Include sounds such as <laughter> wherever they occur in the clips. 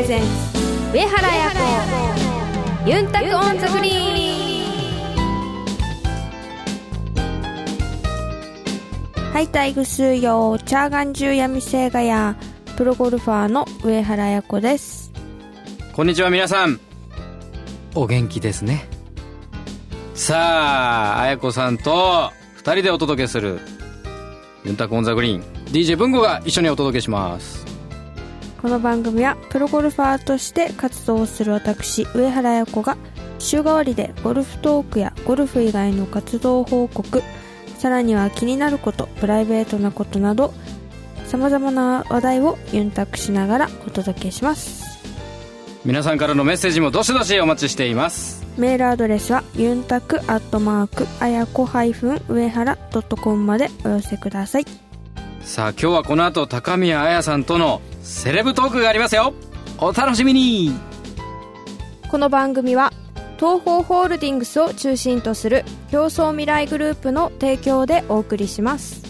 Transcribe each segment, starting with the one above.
presents 上原彩子ユンタク on the green。はいたい、ぐすーよー、ちゃーがんじゅーやみせーがやー、プロゴルファーの上原彩子です。こんにちは皆さん。お元気ですね。さあ彩子さんと2人でお届けするユンタク on the green。DJ 文吾が一緒にお届けしますこの番組はプロゴルファーとして活動をする私上原彩子が週替わりでゴルフトークやゴルフ以外の活動報告さらには気になることプライベートなことなどさまざまな話題をユンタクしながらお届けします。皆さんからのメッセージもどしどしお待ちしています。メールアドレスはユンタクアットマークあやこ上原 .com までお寄せくださいさあ今日はこの後高宮彩さんとのセレブトークがありますよ。お楽しみに。この番組は東方ホールディングスを中心とする競争未来グループの提供でお送りします。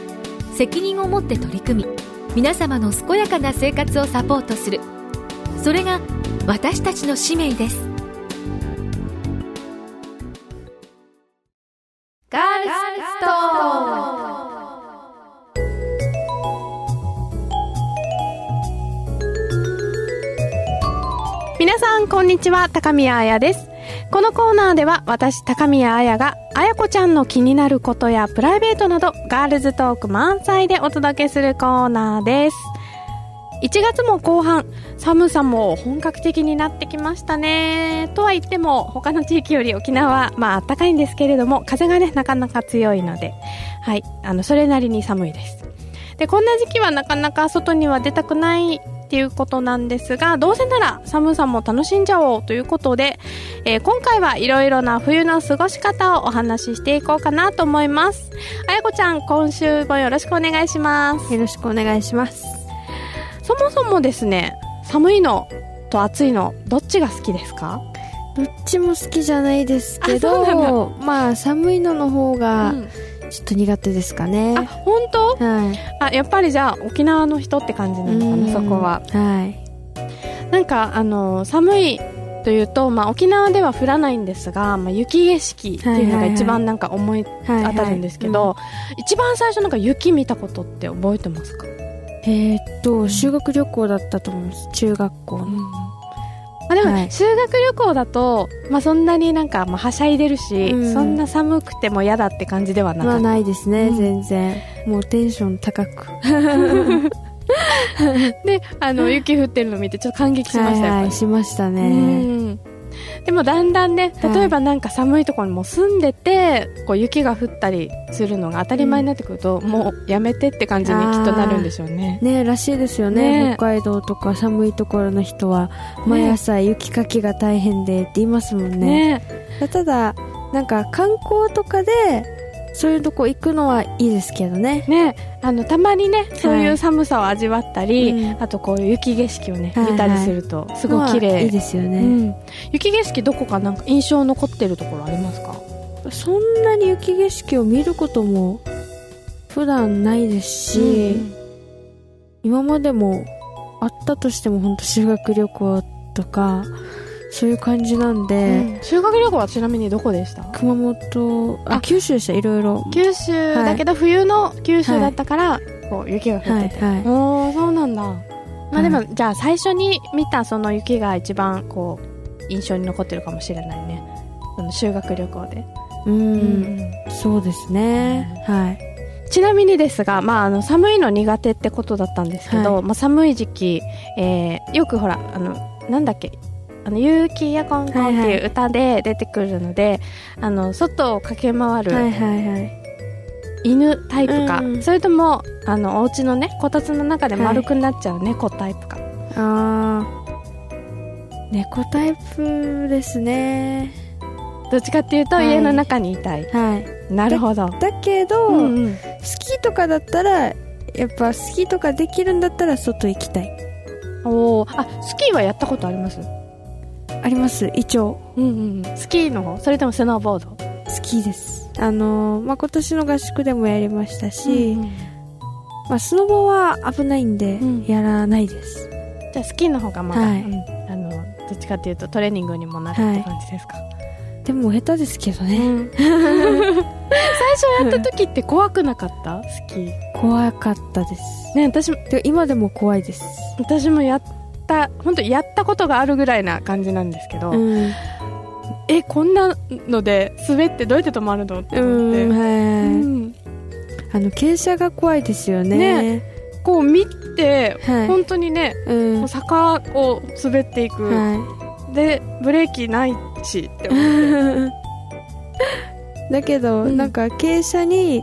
責任を持って取り組み皆様の健やかな生活をサポートするそれが私たちの使命ですガールスト皆さん、こんにちは。高宮彩です。このコーナーでは、私、高宮彩が、彩子ちゃんの気になることやプライベートなど、ガールズトーク満載でお届けするコーナーです。1月も後半、寒さも本格的になってきましたね。とは言っても、他の地域より沖縄は、まあ、暖かいんですけれども、風がね、なかなか強いので、はい、あの、それなりに寒いです。で、こんな時期はなかなか外には出たくないっていうことなんですが、どうせなら寒さも楽しんじゃおうということで、えー今回はいろいろな冬の過ごし方をお話ししていこうかなと思います。あやこちゃん、今週もよろしくお願いします。よろしくお願いしますそもそもですね、寒いのと暑いの、どっちが好きですか？どっちも好きじゃないですけどまあ寒いのの方がうんちょっと苦手ですかね、あ、本当？はい。あ、やっぱりじゃあ沖縄の人って感じなのかうん。な、そこは。はい。なんか、あの、寒いというと、まあ沖縄では降らないんですが、まあ雪景色っていうのが一番なんか思いはい当たるんですけど、一番最初なんか雪見たことって覚えてますか、えーっと修学旅行だったと思います。中学校の、あでも、はい。修学旅行だと、まあそんなになんか、まあはしゃいでるし、うん。そんな寒くても嫌だって感じではなかった。まあないですね、うん。全然。もうテンション高く。<laughs> で、あの、雪降ってるの見てちょっと感激しましたよ、はいはいしましたうねんでもだんだんねはい例えばなんか寒いところにもう住んでて、こう雪が降ったりするのが当たり前になってくると、もうやめてって感じにきっとなるんでしょうね。ねらしいですよね。ね北海道とか寒いところの人は毎朝雪かきが大変でって言いますもんね。ねただなんか観光とかでそういうとこ行くのはいいですけどね。ね。あのたまにねそういう寒さを味わったり、うん。あとこういう雪景色をね、はいはい。見たりするとすごい綺麗。いいですよね、うん、雪景色どこかなんか印象残ってるところありますか？そんなに雪景色を見ることも普段ないですし、今までもあったとしても本当修学旅行とかそういう感じなんで、うん。修学旅行はちなみにどこでした？熊本ああ。九州でしたいろいろ九州だけど冬の九州だったから、こう雪が降ってて、はいはい。おーそうなんだ。まあでも、はじゃあ最初に見たその雪が一番こう印象に残ってるかもしれないね。その修学旅行で、うん、そうですね。はい。ちなみにですが、まあ、あの寒いの苦手ってことだったんですけど、はい。まあ、寒い時期、えーよくほらあのなんだっけ？あの、ゆうきやこんこんっていう歌で出てくるので、あの、外を駆け回るはいはいはい。犬タイプか、うんうん。それとも、あの、お家のね、こたつの中で丸くなっちゃう猫タイプか。あー。猫タイプですね。どっちかっていうと、はい。家の中にいたい。はい。なるほど。だけど、うんうん。スキーとかだったらやっぱスキーとかできるんだったら外行きたい。おー。あ、スキーはやったことあります？あります。一応うんうん。スキーの方？それともスノーボード？スキーです。あのーまあ、今年の合宿でもやりましたし、うんうんまあ、スノボは危ないんでうん。やらないです、じゃあスキーの方がまだ、はい。うんあの、どっちかっていうとトレーニングにもなるって感じですか、でも下手ですけどね、うん。<laughs> 最初やった時って怖くなかった？スキー。怖かったです。ね、私も、で今でも怖いです。私もやった、本当やったことがあるぐらいな感じなんですけど、うん。え、こんなので滑ってどうやって止まるのってう思って。んはい、うん。あの傾斜が怖いですよね。こう見て、はい。本当にね、うん。坂を滑っていく、はでブレーキないしって思って。い <laughs> だけど、うん。なんか傾斜に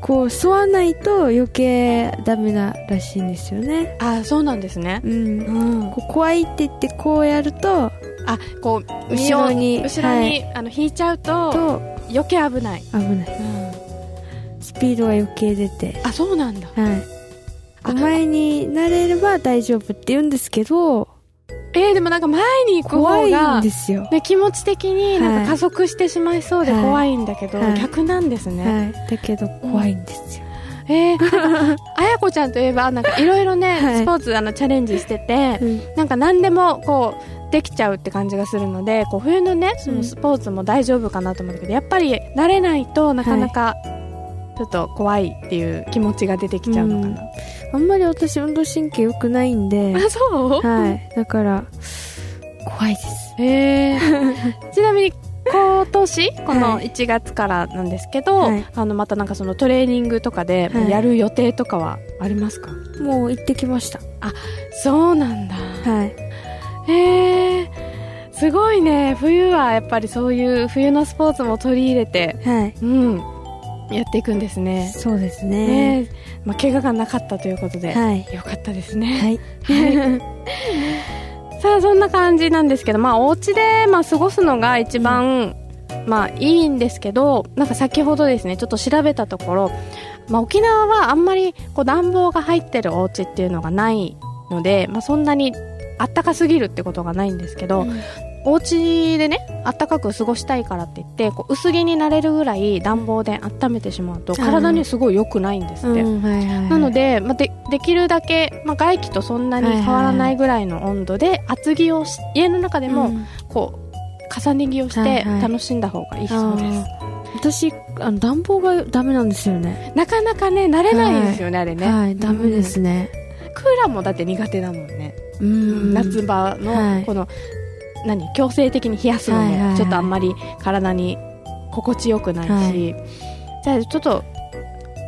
こう沿わないと余計ダメならしいんですよね。あそうなんですね。うん。うん。こう怖いって言ってこうやるとあこう後ろに後ろに、あの引いちゃうとと余計危ない、危ない。スピードが余計出て。あそうなんだ。はい。あ前になれれば大丈夫って言うんですけどえー、でもなんか前に行く怖い方がんですよ、ね、気持ち的になんはいか加速してしまいそうではい。怖いんだけど、はい。逆なんですね、はい、だけど怖いんですよ、えー、なんかあやこちゃんといえばなんかいろいろね、<laughs> はい。スポーツあのチャレンジしてて、うん。なんか何でもこうできちゃうって感じがするのでこう冬のねそのスポーツも大丈夫かなと思うけど、やっぱり慣れないとなかなかちょっと怖いっていう気持ちが出てきちゃうのかな、あんまり私運動神経良くないんで。あそう？はい。だから怖いです。へえ <laughs> ちなみに今年？このはい1月からなんですけど、はい。あのまたなんかそのトレーニングとかではい。やる予定とかはありますか、もう行ってきました。そうなんだ。はい。へえすごいね。冬はやっぱりそういう冬のスポーツも取り入れて。はい。うんやっていくんですね。そうですね。ね。まあ、怪我がなかったということで、はい。よかったですね、はい。<laughs> さあそんな感じなんですけどまあお家でまあ過ごすのが一番、まあいいんですけどなんか先ほどですねちょっと調べたところ、まあ、沖縄はあんまりこう暖房が入ってるお家っていうのがないので、まあ、そんなにあったかすぎるってことがないんですけど、お家でねあったかく過ごしたいからって言ってこう薄着になれるぐらい暖房で温めてしまうと体にすごい良くないんですって、なので、まあ、でできるだけ、まあ、外気とそんなに変わらないぐらいの温度で厚着をし家の中でもうん。こう重ね着をしてはいはい。楽しんだ方がいいそうです、私あの暖房がダメなんですよね。なかなかね慣れないですよね、あれね。はいダメですね。うん。クーラーもだって苦手だもんね、うん。夏場はい。のこの、何強制的に冷やすのはいはいはい。もちょっとあんまり体に心地よくないし、はい。じゃあちょっと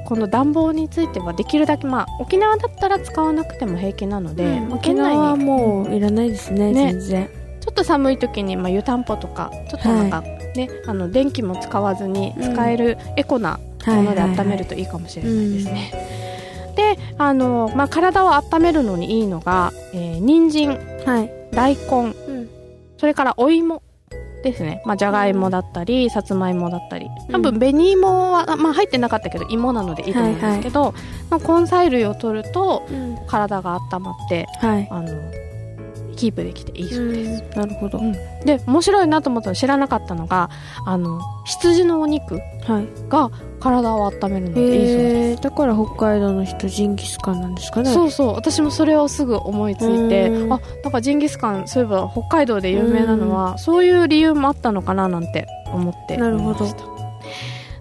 この暖房についてはできるだけまあ沖縄だったら使わなくても平気なので、まあ沖縄はもういらないですねね。全然。ちょっと寒い時に、まあ、湯たんぽとかちょっとなんか、ねあの電気も使わずに使えるエコなもので温めるといいかもしれないですね、であの、まあ、体を温めるのにいいのが、えー、人参。はい。大根。うんそれからお芋ですね、まあ、じゃがいもだったりさつまいもだったり。多うん。分紅芋は、まあ、入ってなかったけど芋なのでいいと思うんですけど、まあ、根菜類を取るとうん。体が温まってはい。あのキープできていいそうです、なるほど。うん。で面白いなと思ったの知らなかったのがあの羊のお肉はい。が体を温めるのでいいそうです、だから北海道の人ジンギスカンなんですかね。そうそう。私もそれをすぐ思いついてうん。あなんかジンギスカンそういえば北海道で有名なのはそういう理由もあったのかななんて思ってなるほど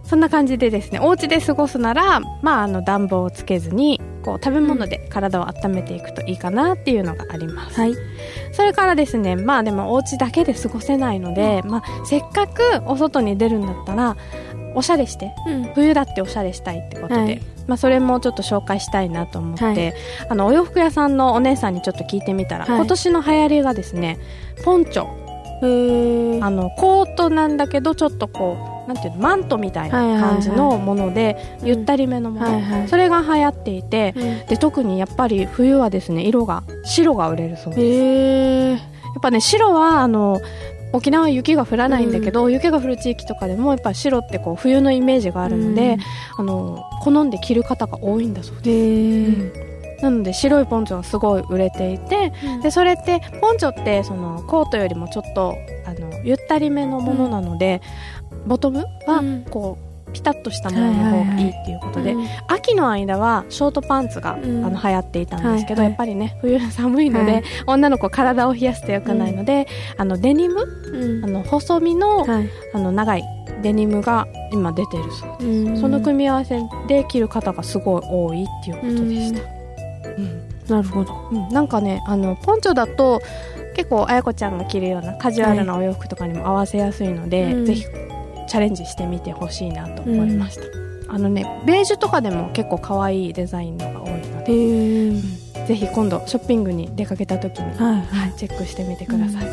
そんな感じでですねお家で過ごすなら、まあ、あの暖房をつけずにこう食べ物で体を温めていくといいかなっていうのがあります、はい。それからですねまあでもお家だけで過ごせないので、まあ、せっかくお外に出るんだったらおしゃれしてうん。冬だっておしゃれしたいってことで、はい。まあ、それもちょっと紹介したいなと思って、はい。あのお洋服屋さんのお姉さんにちょっと聞いてみたら、はい。今年の流行りがですねポンチョ。あのコートなんだけどちょっとこうなんていうのマントみたいな感じのもので、うん。ゆったりめのもの、それが流行っていて、うん。で特にやっぱり冬はですね色が白が売れるそうです。やっぱね白はあの沖縄は雪が降らないんだけど、雪が降る地域とかでもやっぱ白ってこう冬のイメージがあるので、あの好んで着る方が多いんだそうです、なので白いポンチョがすごい売れていてでそれってポンチョってそのコートよりもちょっとあのゆったりめのものなので、ボトムはうん。こうピタッとしたものの方がいいっていうことで、うん。秋の間はショートパンツが、うん。あの流行っていたんですけど、はいはい。やっぱりね冬寒いので、はい。女の子体を冷やすと良くないので、あのデニムうん。あの細身の,、はい。あの長いデニムが今出てるそううん。その組み合わせで着る方がすごい多いっていうことでした、うん。なるほど。うん。なんかねあのポンチョだと結構あやこちゃんが着るようなカジュアルなお洋服とかにも合わせやすいので、うん。ぜひチャレンジしてみてほしいなと思いました、あのねベージュとかでも結構可愛いデザインのが多いので、ぜひ今度ショッピングに出かけた時に、はいはい、チェックしてみてください、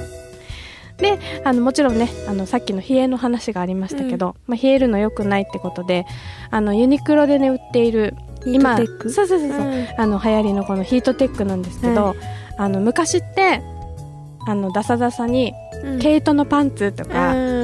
であのもちろんねあのさっきの冷えの話がありましたけど、まあ、冷えるの良くないってことであのユニクロでね売っている今そうそうそうそう、うん。あの流行りのこのヒートテックなんですけど、はあの昔ってあのダサダサにうん。毛糸のパンツとか、うん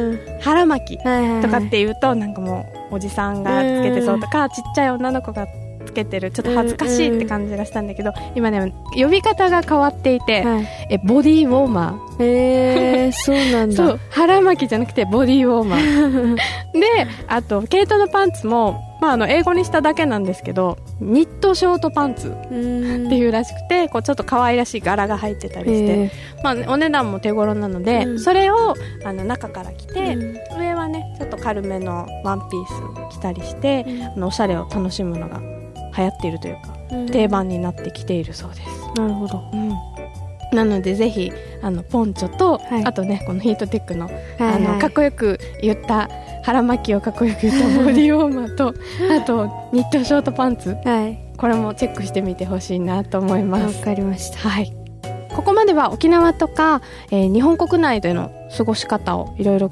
腹巻きとかって言うとなんかもうおじさんがつけてそうとか、ちっちゃい女の子がつけてる。ちょっと恥ずかしいって感じがしたんだけど、今ね呼び方が変わっていて、はい。えボディーウォーマーへえそうなんだ。そう腹巻きじゃなくてボディーウォーマーであと毛糸のパンツも、まあ、あの英語にしただけなんですけどニットショートパンツうんっていうらしくて、こうちょっと可愛らしい柄が入ってたりして、へまあ、お値段も手頃なので、うん。それをあの中から着えて、うん。上はねちょっと軽めのワンピース着たりして、あのおしゃれを楽しむのが流行っているというか、うん。定番になってきているそうです、なるほど。なのでぜひあのポンチョと、はい。あとねこのヒートテックの,、はいあはい。のかっこよく言った腹巻きをかっこよく言ったボディウォーマーとあとニットショートパンツ。はい。これもチェックしてみてほしいなと思いまわすかりました。はい。ここまでは沖縄とか、えー日本国内での過ごし方をいろいろ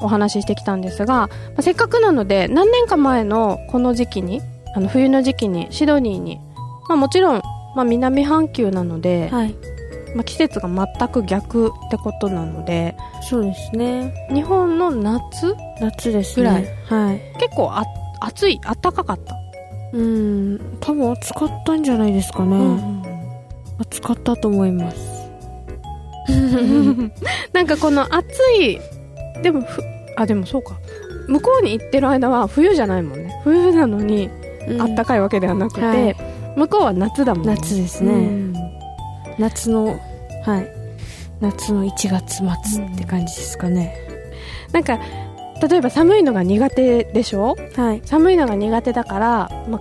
お話ししてきたんですが、まあ、せっかくなので何年か前のこの時期にあの冬の時期にシドニーに、まあ、もちろん、まあ、南半球なので、はい。まあ、季節が全く逆ってことなのでそうですね。日本の夏夏ですね。ぐらい。はい。結構あ暑い暖かかった、うん。多分暑かったんじゃないですかね、うん暑かったと思います。<laughs> なんかこの暑いでもふあでもそうか。向こうに行ってる間は冬じゃないもんね。冬なのにあったかいわけではなくて、はい。向こうは夏だもんね。夏ですね。うん。夏のはい。夏の1月末って感じですかね、なんか例えば寒いのが苦手でしょ？はい。寒いのが苦手だから、ま、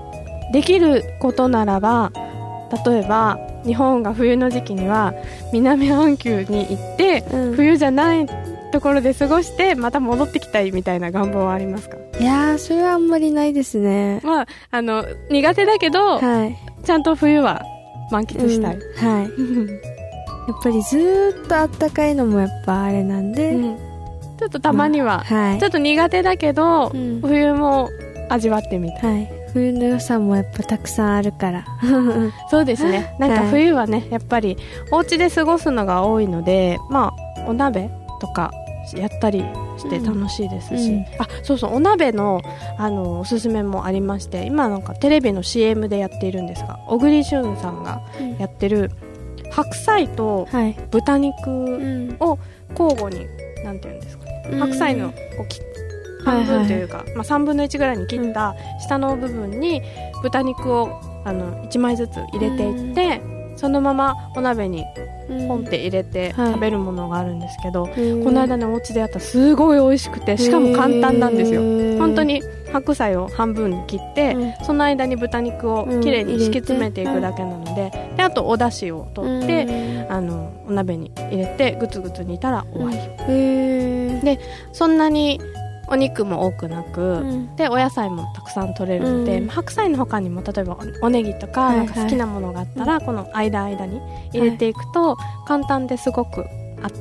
できることならば例えば日本が冬の時期には南半球に行って、うん。冬じゃないところで過ごしてまた戻ってきたいみたいな願望はありますか？いやーそれはあんまりないですね。まああの苦手だけど、はい。ちゃんと冬は満喫したい、うんはい。<laughs> やっぱりずーっとあったかいのもやっぱあれなんで、うん。ちょっとたまには、はい。ちょっと苦手だけど、うん。冬も味わってみたい。はい。冬の良さもやっぱたくさんあるから。<laughs> そうですね。なんかはい。冬はねやっぱりお家で過ごすのが多いのでまあお鍋とかやったりして楽しいですし、うん。うんあそうそうお鍋のあのおすすめもありまして今なんかテレビの CM でやっているんですが小栗旬さんがやってる白菜とはい、豚肉うん。を交互になんていうんですかね白菜のこうき半はいはい分というか、まあ、3分の1ぐらいに切った下の部分に豚肉をあの1枚ずつ入れていって、そのままお鍋にポンって入れてはい。食べるものがあるんですけど、うん。この間ねお家でやったらすごい美味しくてしかも簡単なんですよ。本当に白菜を半分に切って、うん。その間に豚肉をきれいに敷き詰めていくだけなので,、であとお出汁を取って、あのお鍋に入れてグツグツ煮たら終わり、でそんなにお肉も多くなく、うん。でお野菜もたくさん取れるので、うん。白菜の他にも例えばおおネギとか,、はいなんか好きなものがあったら、この間間に入れていくと、簡単ですごく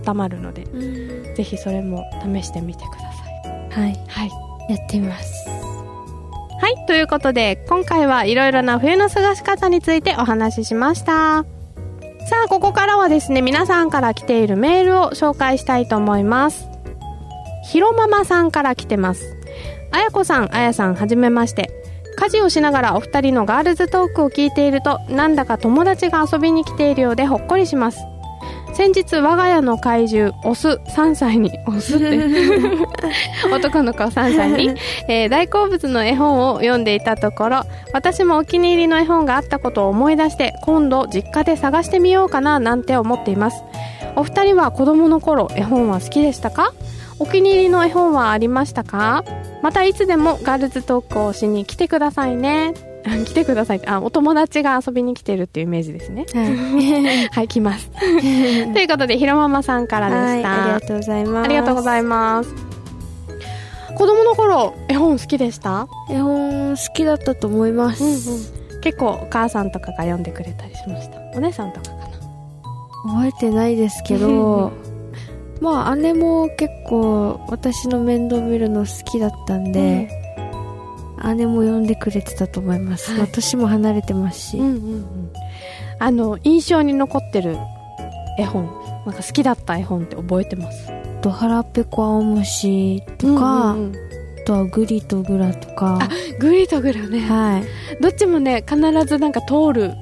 温まるのでうん。ぜひそれも試してみてください。はい。はい。やってみます。はいということで今回はいろいろな冬の過ごし方についてお話ししました。さあここからはですね皆さんから来ているメールを紹介したいと思いますひろママさんから来てます。あやこさんあやさんはじめまして。家事をしながらお二人のガールズトークを聞いているとなんだか友達が遊びに来ているようでほっこりします。先日我が家の怪獣オス3歳にオスって。<laughs> 男の子3歳に、えー大好物の絵本を読んでいたところ私もお気に入りの絵本があったことを思い出して今度実家で探してみようかななんて思っています。お二人は子供の頃絵本は好きでしたか？お気に入りの絵本はありましたか？またいつでもガールズトークをしに来てくださいね。あ <laughs> 来てくださいあお友達が遊びに来てるっていうイメージですね。はい。<laughs> はい来ます。<laughs> ということでひろママさんからではいした、ありがとうございます。ありがとうございます。子供の頃、絵本好きでした？絵本好きだったと思います、結構お母さんとかが読んでくれたりしました。お姉さんとかかな？覚えてないですけどまあ姉も結構私の面倒見るの好きだったんで、姉も読んでくれてたと思います、はい。まあ年も離れてます。し、うんうんうん。あの、印象に残ってる絵本、なんか好きだった絵本って覚えてます？あと腹ペコ青虫とか、うんうんうん。あとはグリとグラとか。グリとグラね。はい。どっちもね、必ずなんか通る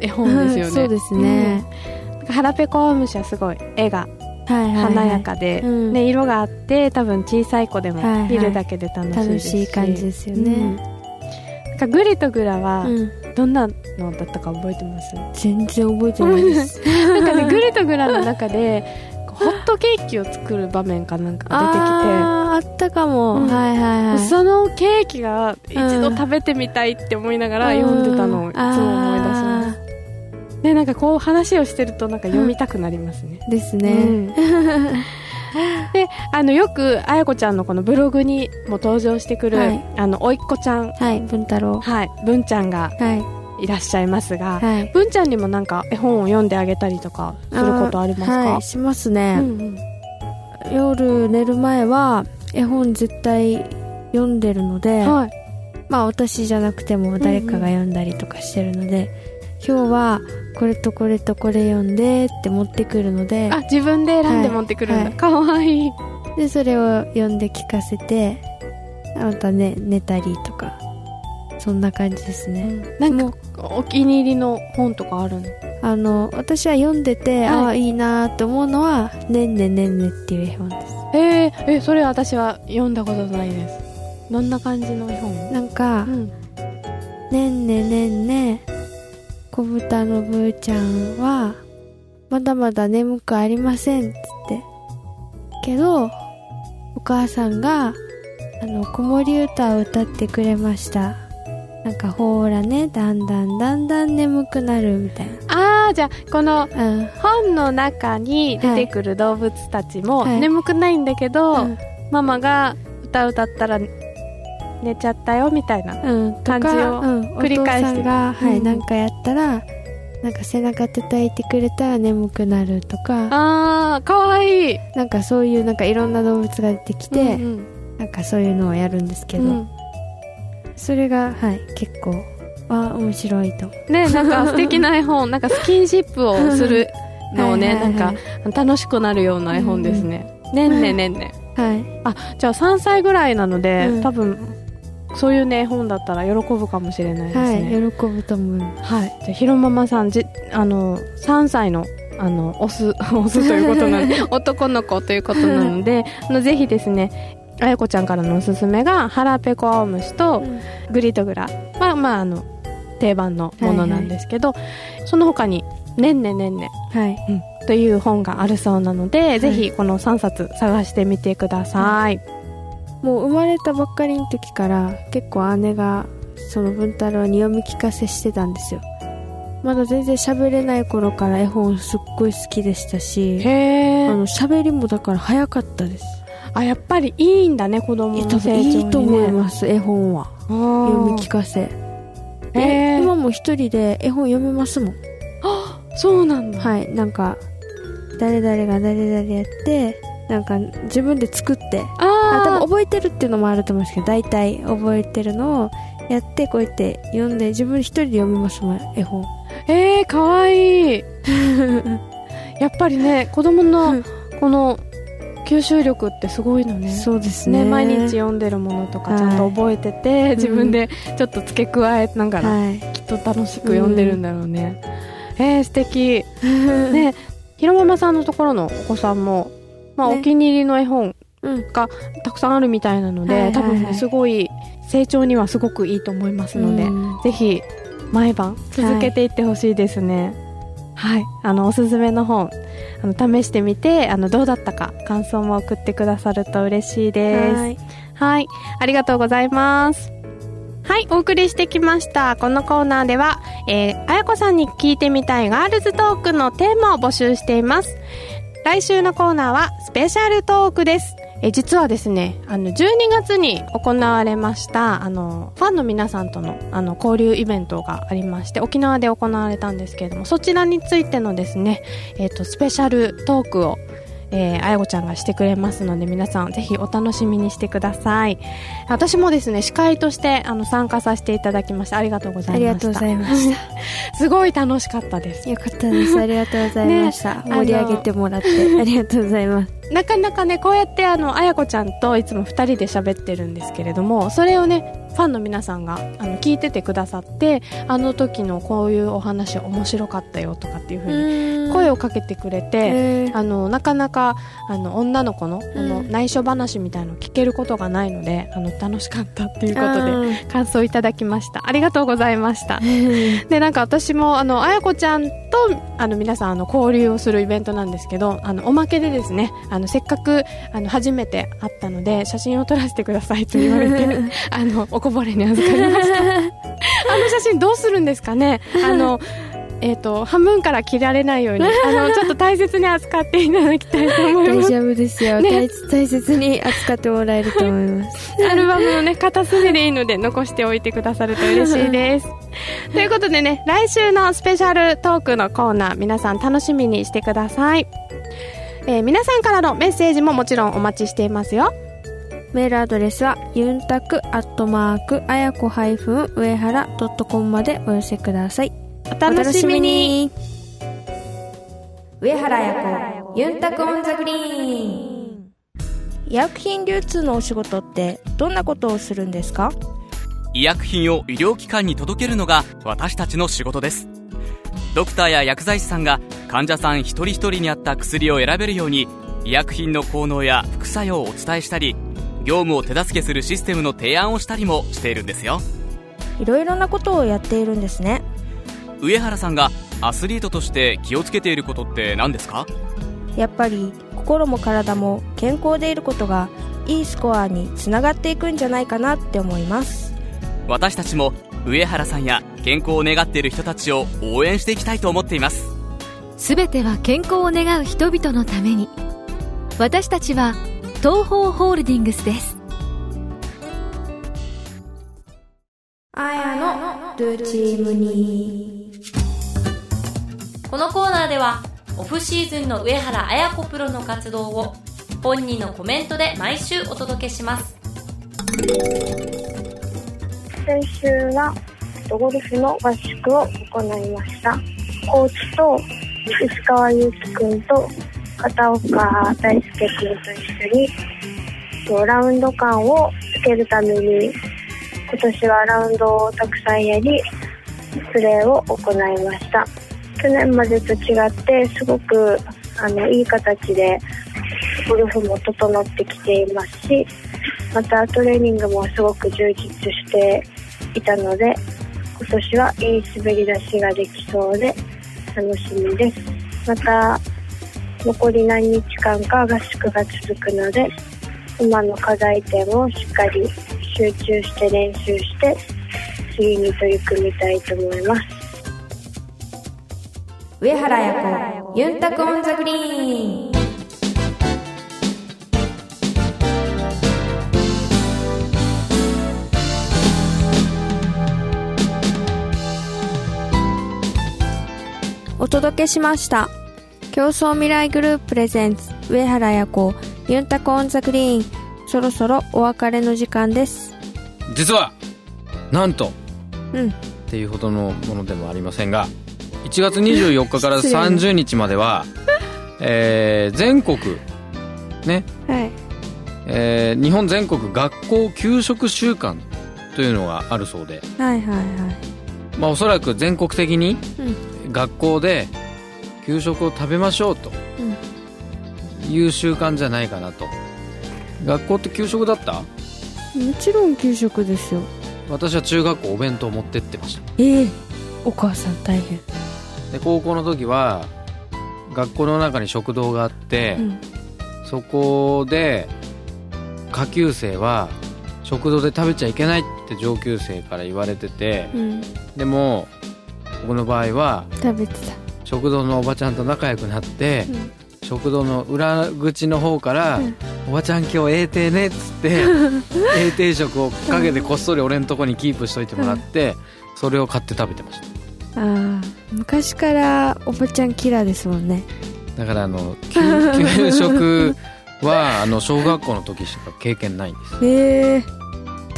絵本ですよね。そうですね、うん。なんか腹ペコアムシはすごい絵がはいはい、はい、華やかで、色があって多分小さい子でもはいはい。見るだけで楽しいです楽し。い感じですよね、うん。なんかグリとグラはうん。どんなのだったか覚えてます、全然覚えてないです。<laughs> なんかねグリとグラの中でホットケーキを作る場面かなんかがあーあったかも、うん。はいはいはい。出てきてそのケーキが一度食べてみたいって思いながら読んでたのをいつも思い出しますでなんかこう話をしてるとなんか読みたくなりますね、すですね、うん。であのよくあやこちゃんのこのブログにも登場してくる、はい。あのおいっ子ちゃん。はい文太郎。はい文ちゃんがはい。いらっしゃいますが、はい。文ちゃんにもなんか絵本を読んであげたりとかすることありますか？はいしますね、うんうん。夜寝る前は絵本絶対読んでるので、はい。まあ私じゃなくても誰かが読んだりとかしてるので、今日はこれとこれとこれ読んでって持ってくるのであ自分で選んで持ってくるんだ、はい。かわいい。でそれを読んで聞かせてまたね寝たりとかそんな感じですね、なんかお気に入りの本とかあるの？あの私は読んでて、はい。ああいいなーって思うのは「ねんねねんね」っていう絵本です。えー、えそれ私は読んだことないです。どんな感じの絵本？なんかうん「ねんねねんね小豚のぶーちゃんはまだまだ眠くありません」っつって。けどお母さんがあの子守歌を歌ってくれました。なんかほーらねだんだんだんだん眠くなるみたいああじゃあこの本の中に出てくる動物たちもはい。眠くないんだけど、うん。ママが歌歌ったら寝ちゃったよみたいな感じをうん、繰り返してお父さんが、はい、うん。なんかやったら、なんか背中叩いてくれたら眠くなるとか、あーかわいい。なんかそういうなんかいろんな動物が出てきて、うんなんかそういうのをやるんですけど、うん。それが、はい、結構、あ面白いと。ねなんか素敵な絵本。<laughs> なんかスキンシップをするのをね <laughs> はいなんか楽しくなるような絵本ですね、ねんねねんねはい。あじゃあ3歳ぐらいなので、うん。多分そういうね絵本だったら喜ぶかもしれないですはい、ね喜ぶと思います。はい、じゃあひろママさんじあの3歳のあのオス <laughs> オスということなので <laughs> 男の子ということなのであのぜひですねあやこちゃんからのおすすめが腹ペコ青虫とグリとグラは、まあ、あの定番のものなんですけど、その他に「ねんねねんねはい。」という本があるそうなので、ぜひこの3冊探してみてください、もう生まれたばっかりの時から結構姉がその文太郎に読み聞かせしてたんですよ。まだ全然喋れない頃から絵本すっごい好きでしたしあの喋りもだから早かったです。あやっぱりいいんだね子供の成長に、ね、いいと思います絵本は。読み聞かせ。え今も一人で絵本読めますもん。そうなんだ、はいなんか誰々が誰々やってなんか自分で作ってあ多あ分覚えてるっていうのもあると思うんですけど大体覚えてるのをやってこうやって読んで自分一人で読みますもん絵本。ーえー、かわいい。<laughs> やっぱりね子供の <laughs> この吸収力ってすごいのね。そうですね。ね毎日読んでるものとかはい。ちゃんと覚えてて、自分でちょっと付け加えながら、はい。きっと楽しく読んでるんだろうね、えー、素敵。<laughs> ねひろママさんのところのお子さんも、まあね。お気に入りの絵本うんがたくさんあるみたいなので、はいはいはい。多分ねすごい成長にはすごくいいと思いますので、うん。ぜひ毎晩続けていってほしいですね。はい、あのおすすめの本あの試してみてあのどうだったか感想も送ってくださると嬉しいです。はい。はい、ありがとうございます。はい、お送りしてきました。このコーナーでは、えー、あやこさんに聞いてみたいガールズトークのテーマを募集しています。来週のコーナーは、スペシャルトークです。えー実はですね、あの、12月に行われました、あの、ファンの皆さんとの、あの、交流イベントがありまして、沖縄で行われたんですけれども、そちらについてのですね、えっ、と、スペシャルトークを、えー、あやごちゃんがしてくれますので皆さんぜひお楽しみにしてください。私もですね司会としてあの参加させていただきましたありがとうございました。ありがとうございました。<laughs> すごい楽しかったです。よかったです。ありがとうございました、<laughs> ね盛り上げてもらってありがとうございますなかなかねこうやってあのあやこちゃんといつも2人で喋ってるんですけれどもそれをねファンの皆さんがあの聞いててくださってあの時のこういうお話面白かったよとかっていうふうに声をかけてくれて、えー。あのなかなかあの女の子のこのうん。内緒話みたいのを聞けることがないので、あの楽しかったっていうことでで感想いただきました。ありがとうございました。<laughs> でなんか私もあのあやこちゃんとあの皆さんあの交流をするイベントなんですけどあのおまけでですねあのせっかくあの初めて会ったので写真を撮らせてくださいと言われて <laughs> あのおこぼれに預かりました。あの写真どうするんですかね？あのえっ、と半分から切られないようにあのちょっと大切に扱っていただきたいと思います。大丈夫ですよ、ね。大大切に扱ってもらえると思います。<laughs> アルバムのね、片隅でいいので残しておいてくださると嬉しいです。ということでね、来週のスペシャルトークのコーナー、皆さん楽しみにしてください。えー皆さんからのメッセージももちろんお待ちしていますよ。メールアドレスはユンタクアットマークあやこハイフン上原ドットコムまでお寄せください。お楽しみに。上原彩子ユンタクオンザグリーン。医薬品流通のお仕事ってどんなことをするんですか？医薬品を医療機関に届けるのが私たちの仕事ですドクターや薬剤師さんが患者さん一人一人に合った薬を選べるように医薬品の効能や副作用をお伝えしたり業務を手助けするシステムの提案をしたりもしているんですよ。いろいろなことをやっているんですね。上原さんがアスリートとして気をつけていることって何ですか？やっぱり心も体も健康でいることがいいスコアにつながっていくんじゃないかなって思います。私たちも上原さんや健康を願っている人たちを応援していきたいと思っています。すべては健康を願う人々のために。私たちは東方ホールディングスです。あやのルーチームにこのコーナーではオフシーズンの上原綾子プロの活動を本人のコメントで毎週お届けします先週はゴルフの合宿を行いました。コーチと石川祐希君と片岡大輔君と一緒にラウンド感をつけるために今年はラウンドをたくさんやりプレーを行いました。去年までと違ってすごくあのいい形でゴルフも整ってきていますしまたトレーニングもすごく充実していたので今年はいい滑り出しができそうで楽しみです。また残り何日間か合宿が続くので今の課題点をしっかり集中して練習して次に取り組みたいと思います。上原彩子ユンタクオンザグリーン。お届けしました。競争未来グループプレゼンツ上原彩子ユンタコオンザグリーン。そろそろお別れの時間です。実はなんとうん。っていうほどのものでもありませんが1月24日から失礼。な30日までは、<laughs> えー全国ね、はい。えー日本全国学校給食週間というのがあるそうで、はいはいはい。まあ、おそらく全国的にうん学校で給食を食べましょうと。いう習慣じゃないかなと。学校って給食だった？もちろん給食ですよ。私は中学校お弁当持ってってました。ええお母さん大変。で高校の時は学校の中に食堂があって、うん。そこで下級生は食堂で食べちゃいけないって上級生から言われててうんでも僕の場合は食べてた。食堂のおばちゃんと仲良くなって、うん。食堂の裏口の方から「うん。おばちゃん今日ええてね」っつって <laughs> ええ定食をかけてこっそり俺のとこにキープしといてもらって、それを買って食べてました。ああ昔からおばちゃんキラーですもんね。だからあの給給食はあの小学校の時しか経験ないんですええ <laughs>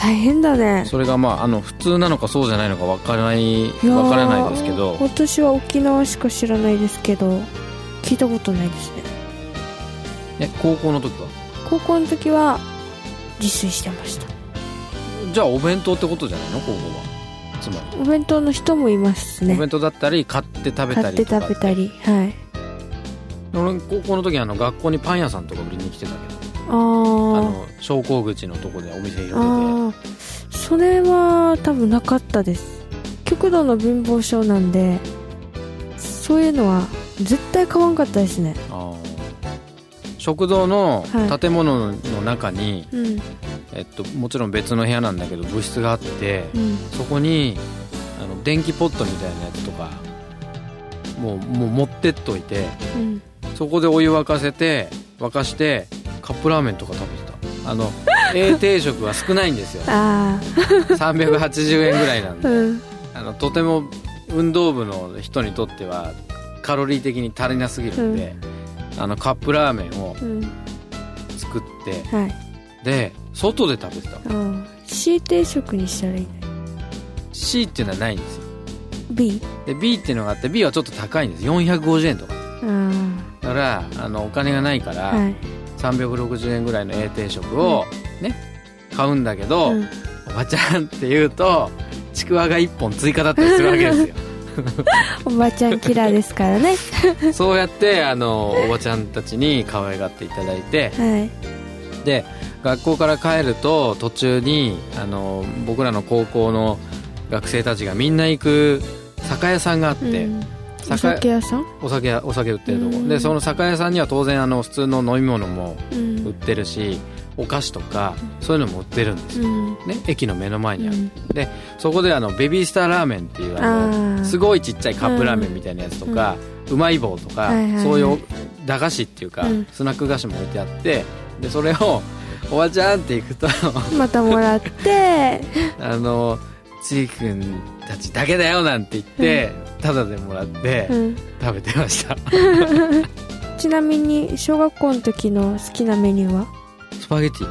大変だね。それがまああの普通なのかそうじゃないのかわからないわからないですけど。私は沖縄しか知らないですけど聞いたことないですね。え高校の時は？高校の時は自炊してました。じゃあお弁当ってことじゃないの？高校は。つまり、お弁当の人もいますね。お弁当だったり買って食べた買って食べたりはい。俺高校の時あの学校にパン屋さんとか売りに来てたけどあの昇降口のとこでお店広げてそれは多分なかったです。極度の貧乏症なんで。そういうのは絶対買わんかったですね食堂のはい建物の中に、うん。えっと、もちろん別の部屋なんだけど部室があって、うん。そこにあの電気ポットみたいなやつとかもうもう持ってっといてうん。そこでお湯沸かせて沸かしてカップラーメンとか食べてた。あの <laughs> A 定食は少ないんですよ。あ380円ぐらいなんで。あうん。あのとても運動部の人にとってはカロリー的に足りなすぎるんで、あのカップラーメンをうん。作ってはい。で外で食べてた。C 定食にしたらいいね。C っていうのはないんですよ。B で B っていうのがあって B はちょっと高いんです。450円とか。あだからあのお金がないから、あはい360円ぐらいの A 定食をね、買うんだけど、うん。おばちゃんって言うとちくわが1本追加だったりするわけですよ。<laughs> おばちゃんキラーですからね。<laughs> そうやってあのおばちゃんたちに可愛がっていただいてはい。で学校から帰ると途中にあの僕らの高校の学生たちがみんな行く酒屋さんがあって、うんお酒屋さん？お酒やお酒売ってるとこ、うん。でその酒屋さんには当然あの普通の飲み物もうん。売ってるしお菓子とかそういうのも売ってるんですよ、うん。ね、駅の目の前にある、うん。でそこであのベビースターラーメンっていうあのすごいちっちゃいカップラーメンみたいなやつとか、うまい棒とか、そういう駄菓子っていうか、うん。スナック菓子も置いてあってでそれをおばちゃんって行くとまたもらって。<laughs> あのちいくんたちだけだよなんて言って、タダでもらってうん。食べてました、<laughs> ちなみに小学校の時の好きなメニューは？スパゲティ。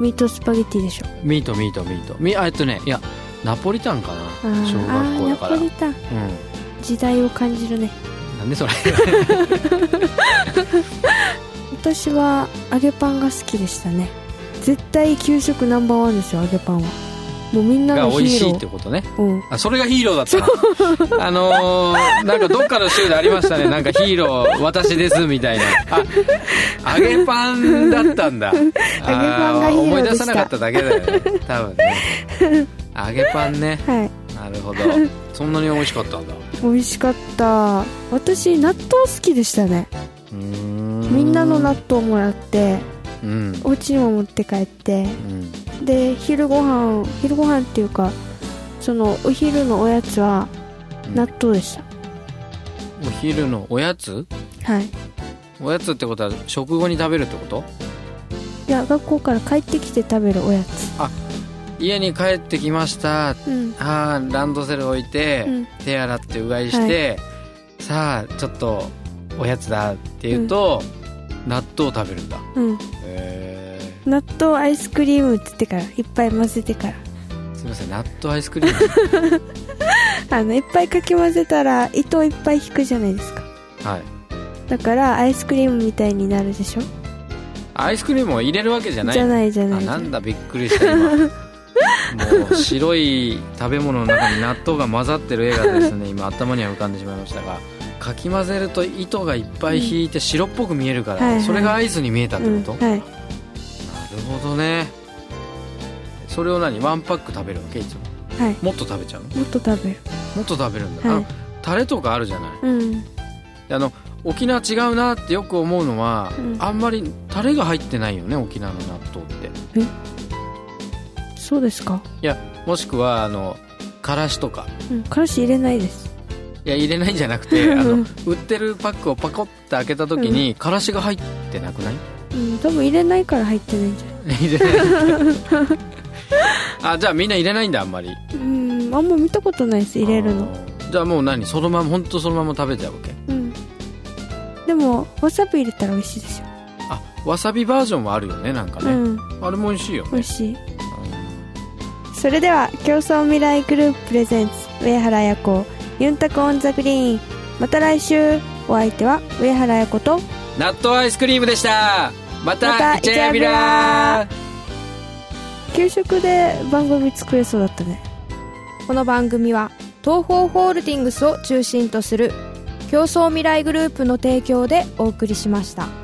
ミートスパゲティでしょ。ミートミートミート。みあえっとねいやナポリタンかあな小学校だから。ポリタン。うん。時代を感じるね。なんでそれ？<laughs> 私は揚げパンが好きでしたね。絶対給食ナンバーワンですよ揚げパンはもうみんなが美味しいってことね。うん。あそれがヒーローだったの。あのー、なんかどっかの州でありましたね。なんかヒーロー私ですみたいな。あ揚げパンだったんだ。<laughs> 揚げパンが思い出さなかっただけだよ。ね多分ね。揚げパンね。はい。なるほど。そんなに美味しかったんだ。美味しかった。私納豆好きでしたね。ん。みんなの納豆もらってうん。お家にも持って帰って。うんで昼ご飯昼ご飯っていうかそのお昼のおやつはうん。納豆でした、お昼のおやつ？はい。おやつってことは食後に食べるってこと？いや学校から帰ってきて食べるおやつ。家に帰ってきました。うん。あーランドセル置いて、うん。手洗ってうがいして、さあちょっとおやつだって言うと、納豆を食べるんだ。うん。へ納豆アイスクリームって言ってからいっぱい混ぜてから。えすみません納豆アイスクリーム。<laughs> あのいっぱいかき混ぜたら糸をいっぱい引くじゃないですか。はい。だからアイスクリームみたいになるでしょ？アイスクリームを入れるわけじゃない。じゃないじゃない。あなんだびっくりした今。もう白い食べ物の中に納豆が混ざってる絵がですね。今頭には浮かんでしまいましたが。かき混ぜると糸がいっぱい引いて白っぽく見えるから、はいはい。それがアイスに見えたってこと、うん、はいほどね。それを何？ワンパック食べるわけいつも？はい。もっと食べちゃうの？もっと食べる。もっと食べるんだ、はい。あのタレとかあるじゃない？うん。あの沖縄違うなってよく思うのは、うん。あんまりタレが入ってないよね沖縄の納豆って。そうですか？いやもしくはあのからしとか。うんからし入れないです。いや入れないんじゃなくて <laughs> あの売ってるパックをパコッて開けた時に、からしが入ってなくない？うん多分入れないから入ってないんじゃ入れないあじゃあみんな入れないんだあんまり。うんあんま見たことないです入れるの。じゃあもう何？そのまま本当そのまま食べちゃうわけ？うん。でもわさび入れたら美味しいですよあわさびバージョンもあるよねなんかね、うん。あれも美味しいよね。美味しい。それでは共創未来グループ presents 上原彩子ユンタク on the green。また来週。お相手は上原彩子と納豆アイスクリームでしたまたイチャヤビラ給食で番組作れそうだったねこの番組は東方ホールディングスを中心とする競争未来グループの提供でお送りしました。